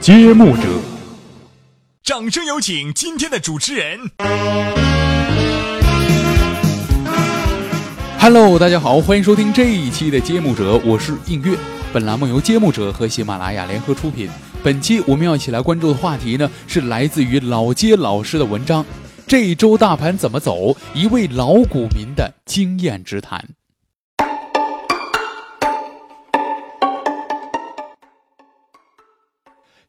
揭幕者。掌声有请今天的主持人。Hello，大家好，欢迎收听这一期的揭幕者，我是映月。本栏目由揭幕者和喜马拉雅联合出品。本期我们要一起来关注的话题呢，是来自于老街老师的文章。这一周大盘怎么走？一位老股民的经验之谈。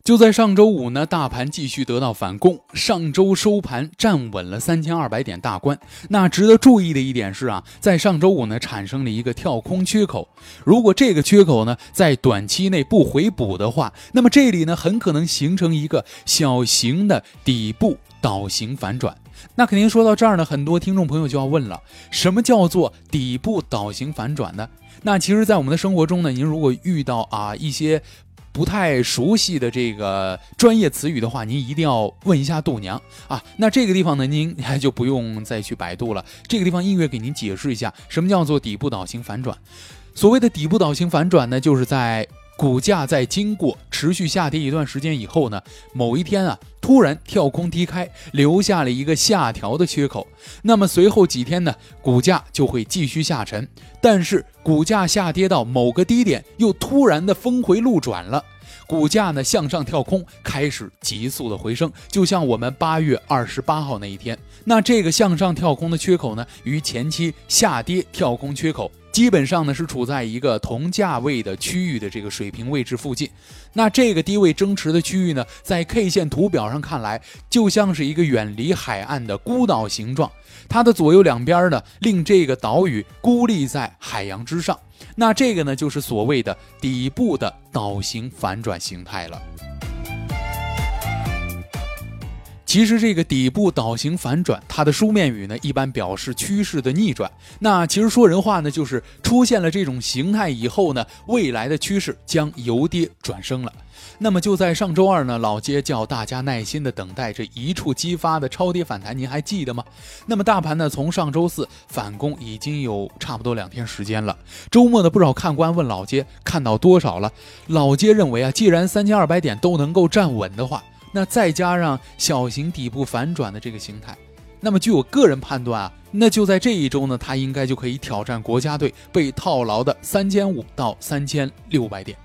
就在上周五呢，大盘继续得到反攻，上周收盘站稳了三千二百点大关。那值得注意的一点是啊，在上周五呢产生了一个跳空缺口，如果这个缺口呢在短期内不回补的话，那么这里呢很可能形成一个小型的底部倒型反转。那肯定说到这儿呢，很多听众朋友就要问了，什么叫做底部倒型反转呢？那其实，在我们的生活中呢，您如果遇到啊一些不太熟悉的这个专业词语的话，您一定要问一下度娘啊。那这个地方呢，您还就不用再去百度了。这个地方音乐给您解释一下，什么叫做底部倒型反转。所谓的底部倒型反转呢，就是在股价在经过持续下跌一段时间以后呢，某一天啊，突然跳空低开，留下了一个下调的缺口。那么随后几天呢，股价就会继续下沉。但是股价下跌到某个低点，又突然的峰回路转了，股价呢向上跳空，开始急速的回升，就像我们八月二十八号那一天。那这个向上跳空的缺口呢，与前期下跌跳空缺口。基本上呢是处在一个同价位的区域的这个水平位置附近，那这个低位争持的区域呢，在 K 线图表上看来，就像是一个远离海岸的孤岛形状，它的左右两边呢，令这个岛屿孤立在海洋之上。那这个呢，就是所谓的底部的岛型反转形态了。其实这个底部倒型反转，它的书面语呢，一般表示趋势的逆转。那其实说人话呢，就是出现了这种形态以后呢，未来的趋势将由跌转升了。那么就在上周二呢，老街叫大家耐心的等待这一触即发的超跌反弹，您还记得吗？那么大盘呢，从上周四反攻已经有差不多两天时间了。周末的不少看官问老街看到多少了？老街认为啊，既然三千二百点都能够站稳的话。那再加上小型底部反转的这个形态，那么据我个人判断啊，那就在这一周呢，他应该就可以挑战国家队被套牢的三千五到三千六百点。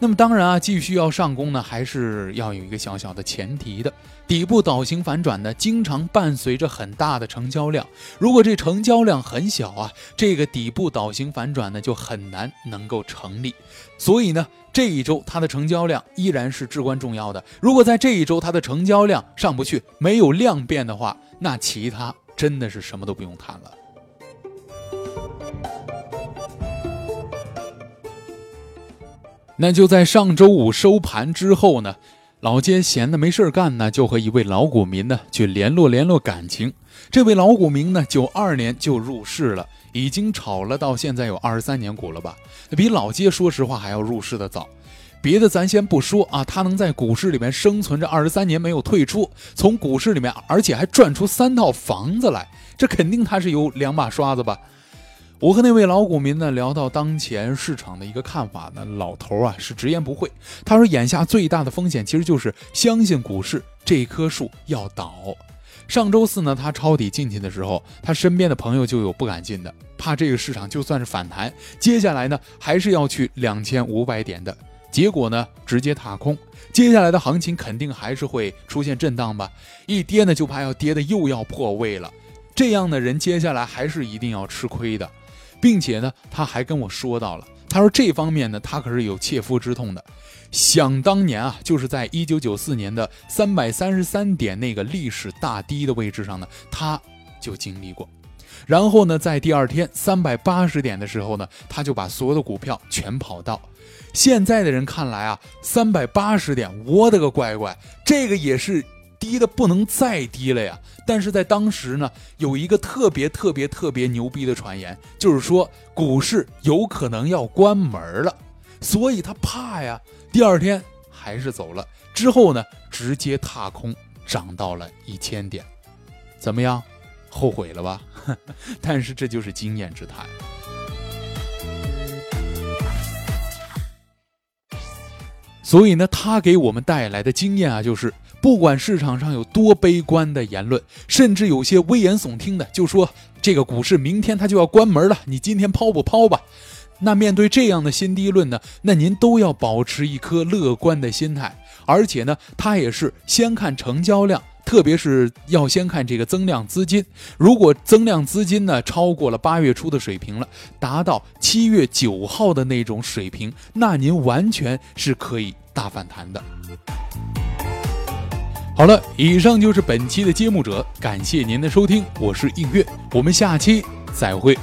那么当然啊，继续要上攻呢，还是要有一个小小的前提的。底部倒型反转呢，经常伴随着很大的成交量。如果这成交量很小啊，这个底部倒型反转呢，就很难能够成立。所以呢，这一周它的成交量依然是至关重要的。如果在这一周它的成交量上不去，没有量变的话，那其他真的是什么都不用谈了。那就在上周五收盘之后呢，老街闲的没事干呢，就和一位老股民呢去联络联络感情。这位老股民呢，九二年就入市了，已经炒了到现在有二十三年股了吧？比老街说实话还要入市的早。别的咱先不说啊，他能在股市里面生存这二十三年没有退出，从股市里面而且还赚出三套房子来，这肯定他是有两把刷子吧？我和那位老股民呢聊到当前市场的一个看法呢，老头啊是直言不讳。他说，眼下最大的风险其实就是相信股市这棵树要倒。上周四呢，他抄底进去的时候，他身边的朋友就有不敢进的，怕这个市场就算是反弹，接下来呢还是要去两千五百点的。结果呢直接踏空，接下来的行情肯定还是会出现震荡吧？一跌呢就怕要跌的又要破位了，这样的人接下来还是一定要吃亏的。并且呢，他还跟我说到了，他说这方面呢，他可是有切肤之痛的。想当年啊，就是在一九九四年的三百三十三点那个历史大低的位置上呢，他就经历过。然后呢，在第二天三百八十点的时候呢，他就把所有的股票全跑到。现在的人看来啊，三百八十点，我的个乖乖，这个也是。低的不能再低了呀！但是在当时呢，有一个特别特别特别牛逼的传言，就是说股市有可能要关门了，所以他怕呀。第二天还是走了，之后呢，直接踏空涨到了一千点，怎么样？后悔了吧？但是这就是经验之谈。所以呢，他给我们带来的经验啊，就是不管市场上有多悲观的言论，甚至有些危言耸听的，就说这个股市明天它就要关门了，你今天抛不抛吧？那面对这样的新低论呢，那您都要保持一颗乐观的心态，而且呢，它也是先看成交量。特别是要先看这个增量资金，如果增量资金呢超过了八月初的水平了，达到七月九号的那种水平，那您完全是可以大反弹的。好了，以上就是本期的揭幕者，感谢您的收听，我是映月，我们下期再会。